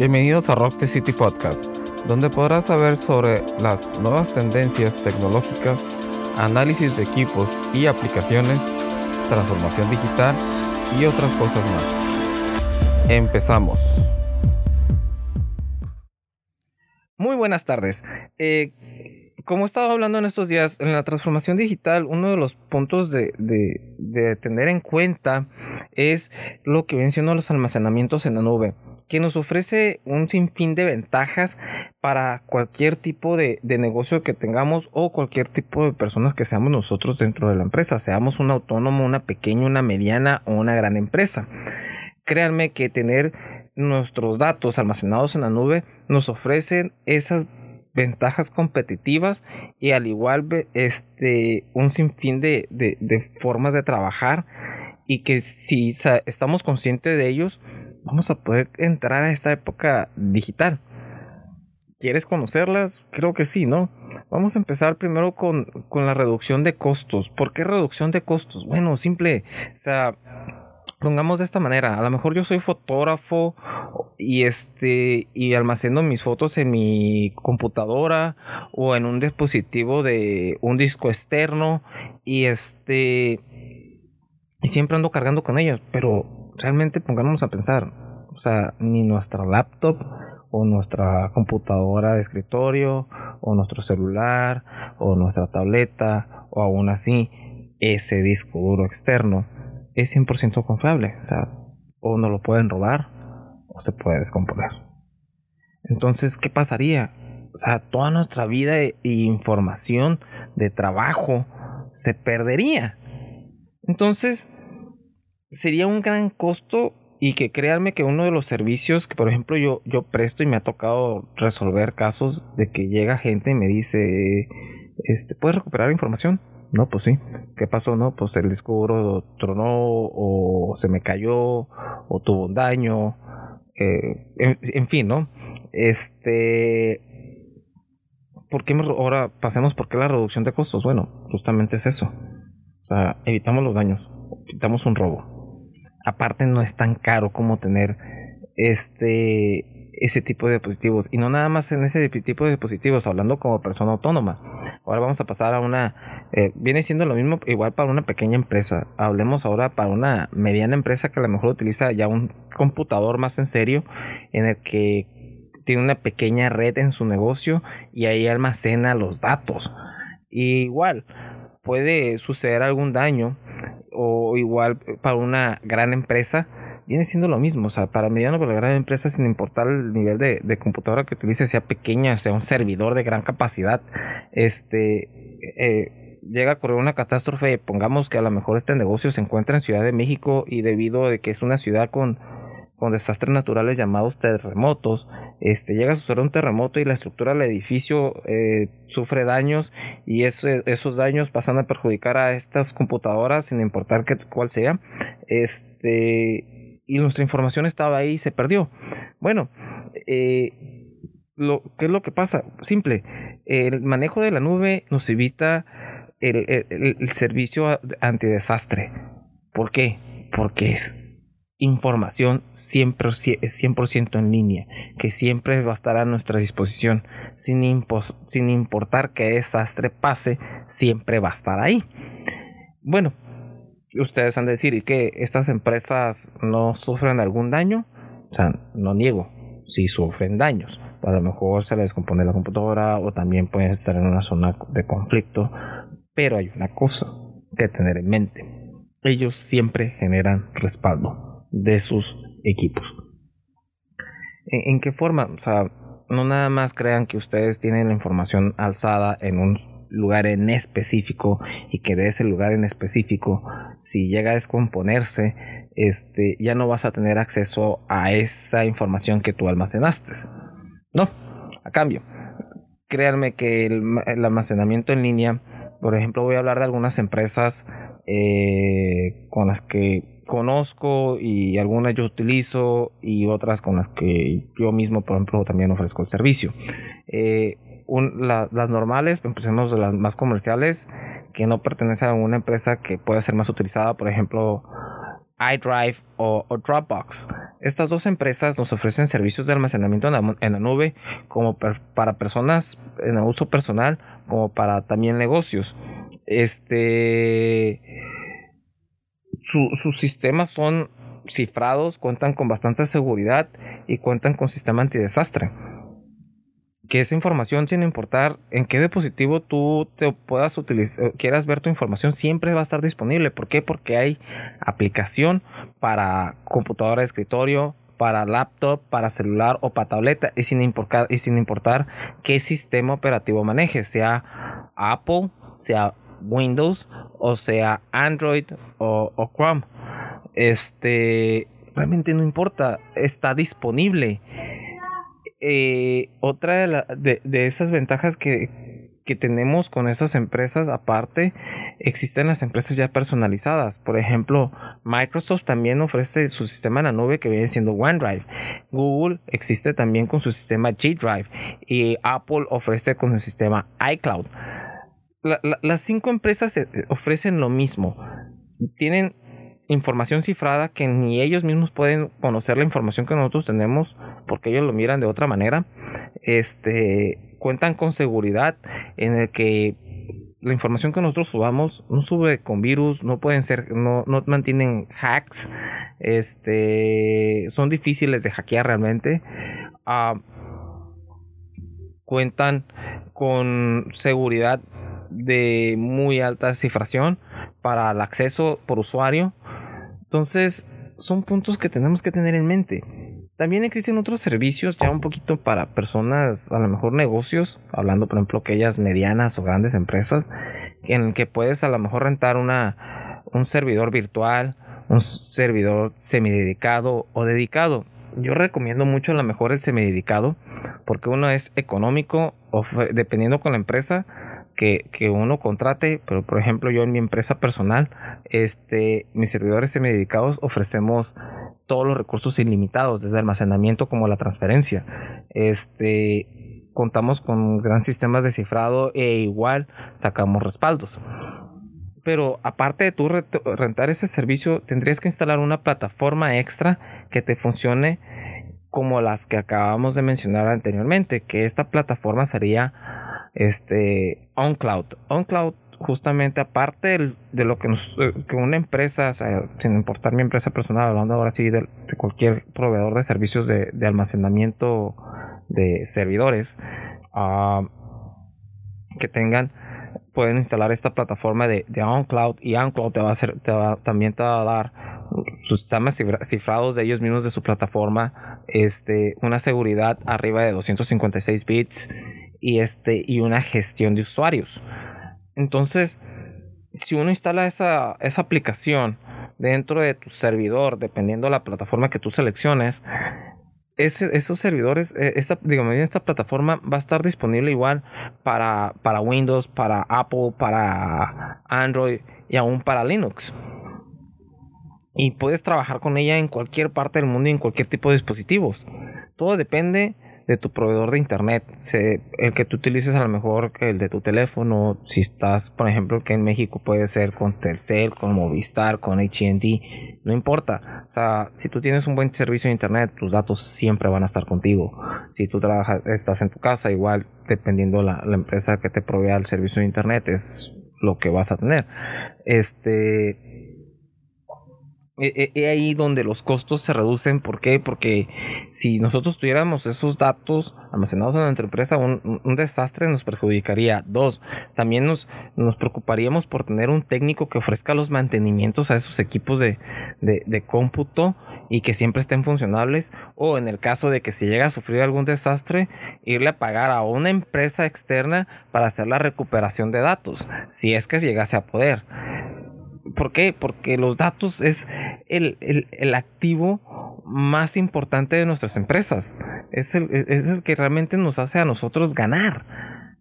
Bienvenidos a Rock the City Podcast, donde podrás saber sobre las nuevas tendencias tecnológicas, análisis de equipos y aplicaciones, transformación digital y otras cosas más. Empezamos. Muy buenas tardes. Eh, como he estado hablando en estos días, en la transformación digital, uno de los puntos de, de tener en cuenta es lo que siendo los almacenamientos en la nube que nos ofrece un sinfín de ventajas para cualquier tipo de, negocio que tengamos o cualquier tipo de personas que seamos nosotros dentro de la empresa, seamos un autónomo, una pequeña, una mediana o una gran empresa. Créanme que tener nuestros datos almacenados en la nube nos ofrecen esas ventajas competitivas y al igual este un sinfín de, de formas de trabajar y que si estamos conscientes de ellos vamos a poder entrar a esta época digital. ¿Quieres conocerlas? Creo que sí, ¿no? Vamos a empezar primero con, la reducción de costos. ¿Por qué reducción de costos? Bueno, simple, o sea, pongamos de esta manera, a lo mejor yo soy fotógrafo y este y almaceno mis fotos en mi computadora o en un dispositivo de un disco externo y este y siempre ando cargando con ellas, pero realmente pongámonos a pensar, o sea, ni nuestra laptop o nuestra computadora de escritorio o nuestro celular o nuestra tableta o aún así ese disco duro externo es 100% confiable, o sea, o no lo pueden robar o se puede descomponer. Entonces, ¿qué pasaría? O sea, toda nuestra vida e información de trabajo se perdería. Entonces, sería un gran costo y que créanme que uno de los servicios que por ejemplo yo, yo presto y me ha tocado resolver casos de que llega gente y me dice, este, ¿puedes recuperar información? No, pues sí. ¿Qué pasó? No, pues el disco duro tronó o se me cayó o tuvo un daño. Eh, en, fin, ¿no? Este... ¿Por qué ahora pasemos por qué la reducción de costos? Bueno, justamente es eso. O sea, evitamos los daños, evitamos un robo aparte no es tan caro como tener este ese tipo de dispositivos. Y no nada más en ese tipo de dispositivos hablando como persona autónoma. Ahora vamos a pasar a una eh, viene siendo lo mismo igual para una pequeña empresa. Hablemos ahora para una mediana empresa que a lo mejor utiliza ya un computador más en serio en el que tiene una pequeña red en su negocio y ahí almacena los datos. Igual puede suceder algún daño o igual para una gran empresa, viene siendo lo mismo. O sea, para mediano para gran empresa, sin importar el nivel de, computadora que utilice, sea pequeña, sea un servidor de gran capacidad, este eh, llega a ocurrir una catástrofe. Pongamos que a lo mejor este negocio se encuentra en Ciudad de México y debido a que es una ciudad con con desastres naturales llamados terremotos. Este, llega a suceder un terremoto y la estructura del edificio eh, sufre daños y esos daños pasan a perjudicar a estas computadoras sin importar cuál sea. Este, y nuestra información estaba ahí y se perdió. Bueno, eh, lo, ¿qué es lo que pasa? Simple, el manejo de la nube nos evita el, el, el servicio antidesastre. ¿Por qué? Porque es información siempre es 100% en línea, que siempre va a estar a nuestra disposición, sin, importar qué desastre pase, siempre va a estar ahí. Bueno, ustedes han de decir, ¿y que estas empresas no sufren algún daño? O sea, no niego, si sufren daños. A lo mejor se les descompone la computadora o también pueden estar en una zona de conflicto, pero hay una cosa que tener en mente. Ellos siempre generan respaldo de sus equipos. ¿En, qué forma? O sea, no nada más crean que ustedes tienen la información alzada en un lugar en específico y que de ese lugar en específico, si llega a descomponerse, este, ya no vas a tener acceso a esa información que tú almacenaste. No, a cambio, créanme que el, almacenamiento en línea, por ejemplo, voy a hablar de algunas empresas eh, con las que conozco y algunas yo utilizo y otras con las que yo mismo, por ejemplo, también ofrezco el servicio. Eh, las normales, empecemos de las más comerciales, que no pertenecen a una empresa que puede ser más utilizada, por ejemplo, iDrive o, Dropbox. Estas dos empresas nos ofrecen servicios de almacenamiento en la, nube como para personas en uso personal como para también negocios. Este sus sistemas son cifrados, cuentan con bastante seguridad y cuentan con sistema antidesastre que esa información, sin importar en qué dispositivo tú te puedas utilizar, quieras ver tu información, siempre va a estar disponible. ¿Por qué? Porque hay aplicación para computadora de escritorio, para laptop, para celular o para tableta y sin importar, y sin importar qué sistema operativo manejes, sea Apple, sea Windows o sea Android o, Chrome. Este realmente no importa, está disponible eh, otra de, esas ventajas que, que, tenemos con esas empresas, aparte, existen las empresas ya personalizadas. Por ejemplo, Microsoft también ofrece su sistema en la nube que viene siendo OneDrive. Google existe también con su sistema G Drive. Y Apple ofrece con el sistema iCloud. las cinco empresas eh, ofrecen lo mismo. Tienen información cifrada que ni ellos mismos pueden conocer la información que nosotros tenemos porque ellos lo miran de otra manera. Este cuentan con seguridad en el que la información que nosotros subamos no sube con virus, no pueden ser, no, mantienen hacks, este, son difíciles de hackear realmente. Ah, cuentan con seguridad de muy alta cifración para el acceso por usuario entonces, son puntos que tenemos que tener en mente. También existen otros servicios ya un poquito para personas, a lo mejor negocios, hablando por ejemplo aquellas medianas o grandes empresas, en el que puedes a lo mejor rentar una, un servidor virtual, un servidor semidedicado o dedicado. Yo recomiendo mucho a lo mejor el semidedicado porque uno es económico, dependiendo con la empresa, que, uno contrate, pero por ejemplo yo en mi empresa personal, este, mis servidores semidedicados ofrecemos todos los recursos ilimitados, desde almacenamiento como la transferencia. Este, contamos con gran sistemas de cifrado e igual sacamos respaldos. Pero aparte de tú rentar ese servicio, tendrías que instalar una plataforma extra que te funcione como las que acabamos de mencionar anteriormente, que esta plataforma sería este OnCloud. OnCloud justamente aparte de lo que, eh, que una empresa, sin importar mi empresa personal, hablando ahora sí de, cualquier proveedor de servicios de, almacenamiento de servidores ah, que tengan, pueden instalar esta plataforma de, de OnCloud y OnCloud te va a hacer, te va, también te va a dar sus sistemas cifrados de ellos mismos de su plataforma, este, una seguridad arriba de 256 bits y, este, y una gestión de usuarios. Entonces, si uno instala esa, esa aplicación dentro de tu servidor, dependiendo de la plataforma que tú selecciones, esos servidores, e, esta, digamos, esta plataforma va a estar disponible igual para, para Windows, para Apple, para Android y aún para Linux. Y puedes trabajar con ella en cualquier parte del mundo y en cualquier tipo de dispositivos. Todo depende de tu proveedor de internet. el que tú utilices a lo mejor el de tu teléfono. Si estás, por ejemplo, que en México puede ser con Telcel, con Movistar, con ATT. No importa. O sea, si tú tienes un buen servicio de internet, tus datos siempre van a estar contigo. Si tú trabajas, estás en tu casa, igual dependiendo la, la empresa que te provea el servicio de internet, es lo que vas a tener. Este es ahí donde los costos se reducen. ¿Por qué? Porque si nosotros tuviéramos esos datos almacenados en nuestra empresa, un, desastre nos perjudicaría. Dos, también nos, nos preocuparíamos por tener un técnico que ofrezca los mantenimientos a esos equipos de, de, cómputo y que siempre estén funcionables. O en el caso de que si llega a sufrir algún desastre, irle a pagar a una empresa externa para hacer la recuperación de datos, si es que llegase a poder. ¿Por qué? Porque los datos es el, activo más importante de nuestras empresas. Es el, es el que realmente nos hace a nosotros ganar.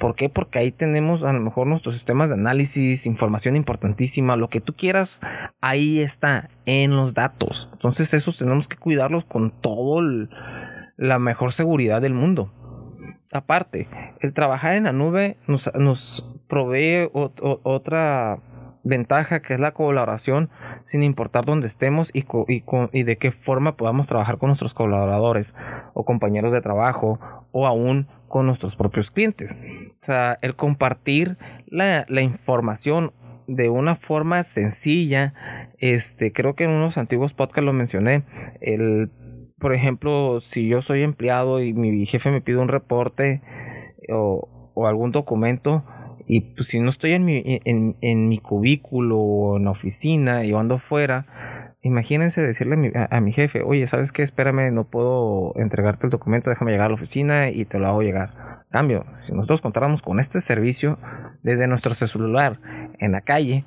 ¿Por qué? Porque ahí tenemos a lo mejor nuestros sistemas de análisis, información importantísima, lo que tú quieras, ahí está, en los datos. Entonces esos tenemos que cuidarlos con todo la mejor seguridad del mundo. Aparte, el trabajar en la nube nos, nos provee otra ventaja que es la colaboración sin importar dónde estemos y, y, y, de qué forma podamos trabajar con nuestros colaboradores o compañeros de trabajo o aún con nuestros propios clientes. O sea, el compartir la, la información de una forma sencilla, este, creo que en unos antiguos podcasts lo mencioné, el, por ejemplo, si yo soy empleado y mi jefe me pide un reporte o, o algún documento, y pues si no estoy en mi, en, en mi cubículo o en la oficina y ando fuera, imagínense decirle a mi, jefe, oye, ¿sabes qué? Espérame, no puedo entregarte el documento, déjame llegar a la oficina y te lo hago llegar. Cambio, si nosotros contáramos con este servicio desde nuestro celular en la calle,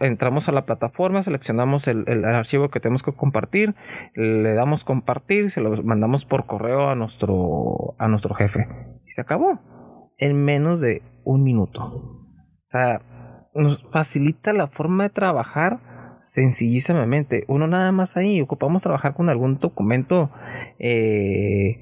entramos a la plataforma, seleccionamos el, el, archivo que tenemos que compartir, le damos compartir se lo mandamos por correo a nuestro, a nuestro jefe. Y se acabó. En menos de un minuto. O sea, nos facilita la forma de trabajar sencillísimamente. Uno nada más ahí, ocupamos trabajar con algún documento eh,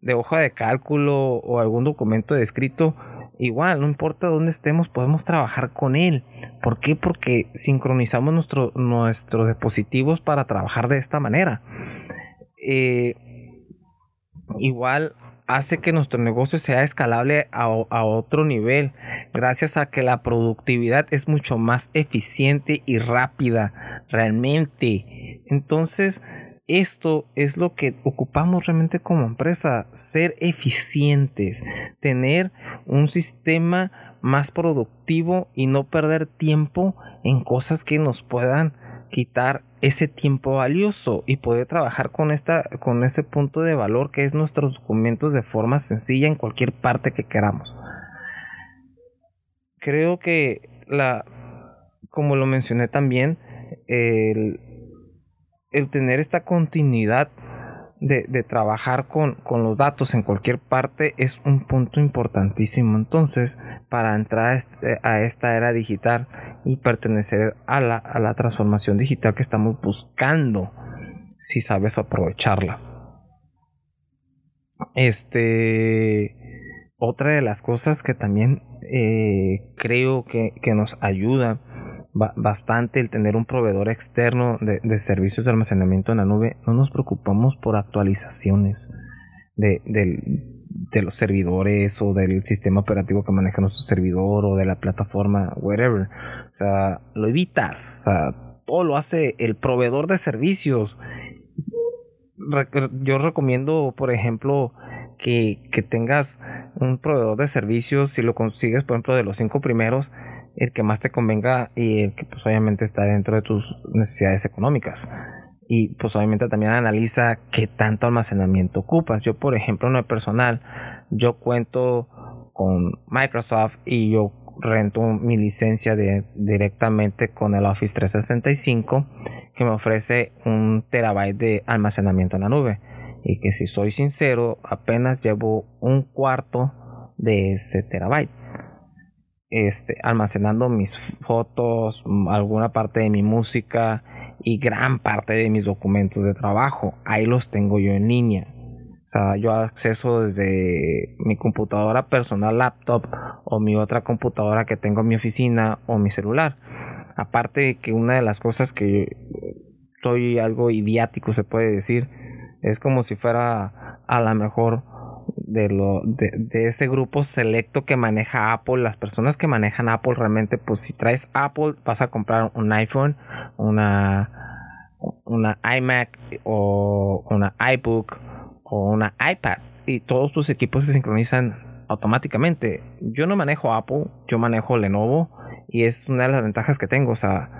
de hoja de cálculo o algún documento de escrito. Igual, no importa dónde estemos, podemos trabajar con él. ¿Por qué? Porque sincronizamos nuestro, nuestros dispositivos para trabajar de esta manera. Eh, igual hace que nuestro negocio sea escalable a, otro nivel, gracias a que la productividad es mucho más eficiente y rápida, realmente. Entonces, esto es lo que ocupamos realmente como empresa, ser eficientes, tener un sistema más productivo y no perder tiempo en cosas que nos puedan quitar ese tiempo valioso y poder trabajar con esta con ese punto de valor que es nuestros documentos de forma sencilla en cualquier parte que queramos. Creo que la como lo mencioné también el, el tener esta continuidad de, trabajar con, los datos en cualquier parte es un punto importantísimo. Entonces, para entrar a, esta era digital y pertenecer a la, a la transformación digital que estamos buscando, si sabes aprovecharla. Este, otra de las cosas que también eh, creo que, que nos ayuda bastante el tener un proveedor externo de, servicios de almacenamiento en la nube. No nos preocupamos por actualizaciones de, los servidores o del sistema operativo que maneja nuestro servidor o de la plataforma, whatever. O sea, lo evitas. O sea, todo lo hace el proveedor de servicios. Yo recomiendo, por ejemplo, que, que tengas un proveedor de servicios, si lo consigues, por ejemplo, de los cinco primeros, el que más te convenga y el que pues obviamente está dentro de tus necesidades económicas. Y pues obviamente también analiza qué tanto almacenamiento ocupas. Yo por ejemplo en el personal, yo cuento con Microsoft y yo rento mi licencia de, directamente con el Office 365 que me ofrece un terabyte de almacenamiento en la nube. Y que si soy sincero, apenas llevo un cuarto de ese terabyte este, almacenando mis fotos, alguna parte de mi música y gran parte de mis documentos de trabajo. Ahí los tengo yo en línea. O sea, yo acceso desde mi computadora personal laptop o mi otra computadora que tengo en mi oficina o mi celular. Aparte de que una de las cosas que estoy algo idiático se puede decir es como si fuera a la mejor de, lo, de, ese grupo selecto que maneja Apple. Las personas que manejan Apple realmente, pues si traes Apple, vas a comprar un iPhone, una, una iMac o una iBook o una iPad. Y todos tus equipos se sincronizan automáticamente. Yo no manejo Apple, yo manejo Lenovo y es una de las ventajas que tengo. O sea,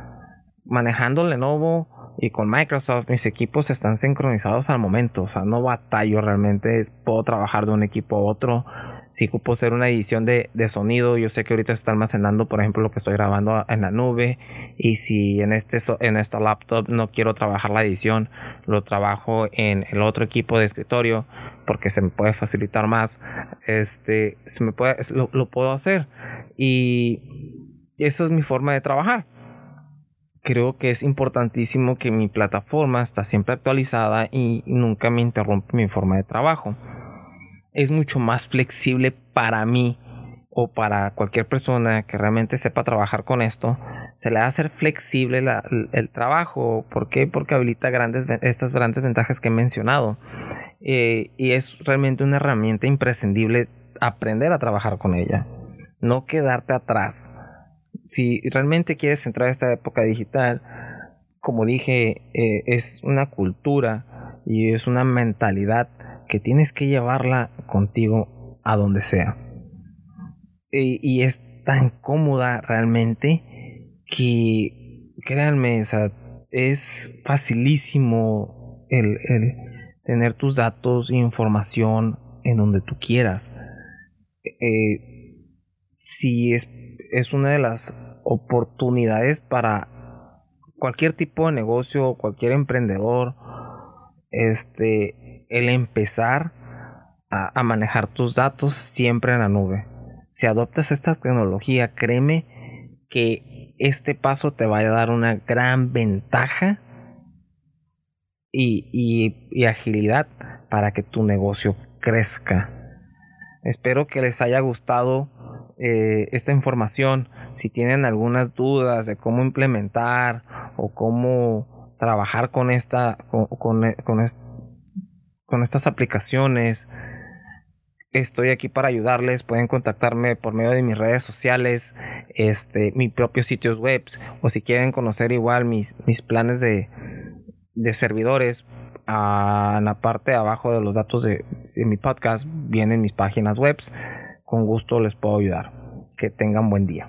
manejando Lenovo y con Microsoft mis equipos están sincronizados al momento, o sea, no batallo realmente, puedo trabajar de un equipo a otro. Si ocupo hacer una edición de, sonido, yo sé que ahorita está almacenando, por ejemplo, lo que estoy grabando en la nube. Y si en, este, en esta laptop no quiero trabajar la edición, lo trabajo en el otro equipo de escritorio porque se me puede facilitar más. Este, se me puede, lo, lo puedo hacer. Y esa es mi forma de trabajar creo que es importantísimo que mi plataforma está siempre actualizada y nunca me interrumpe mi forma de trabajo. Es mucho más flexible para mí o para cualquier persona que realmente sepa trabajar con esto se le va a hacer flexible el, trabajo. ¿Por qué? Porque habilita grandes, estas grandes ventajas que he mencionado. Eh, y es realmente una herramienta imprescindible aprender a trabajar con ella. No quedarte atrás. Si realmente quieres entrar a esta época digital, como dije, eh, es una cultura y es una mentalidad que tienes que llevarla contigo a donde sea. y es tan cómoda realmente que créanme, es facilísimo el, tener tus datos e información en donde tú quieras. Eh, si es, es una de las oportunidades para cualquier tipo de negocio, cualquier emprendedor, este, el empezar a, a manejar tus datos siempre en la nube. Si adoptas esta tecnología, créeme que este paso te va a dar una gran ventaja y, agilidad para que tu negocio crezca. Espero que les haya gustado eh, esta información. Si tienen algunas dudas de cómo implementar o cómo trabajar con esta con, con estas aplicaciones estoy aquí para ayudarles. Pueden contactarme por medio de mis redes sociales, este, mi propio sitios web, o si quieren conocer igual mis, mis planes de, de servidores. A la parte de abajo de los datos de, de mi podcast vienen mis páginas web. Con gusto les puedo ayudar. Que tengan buen día.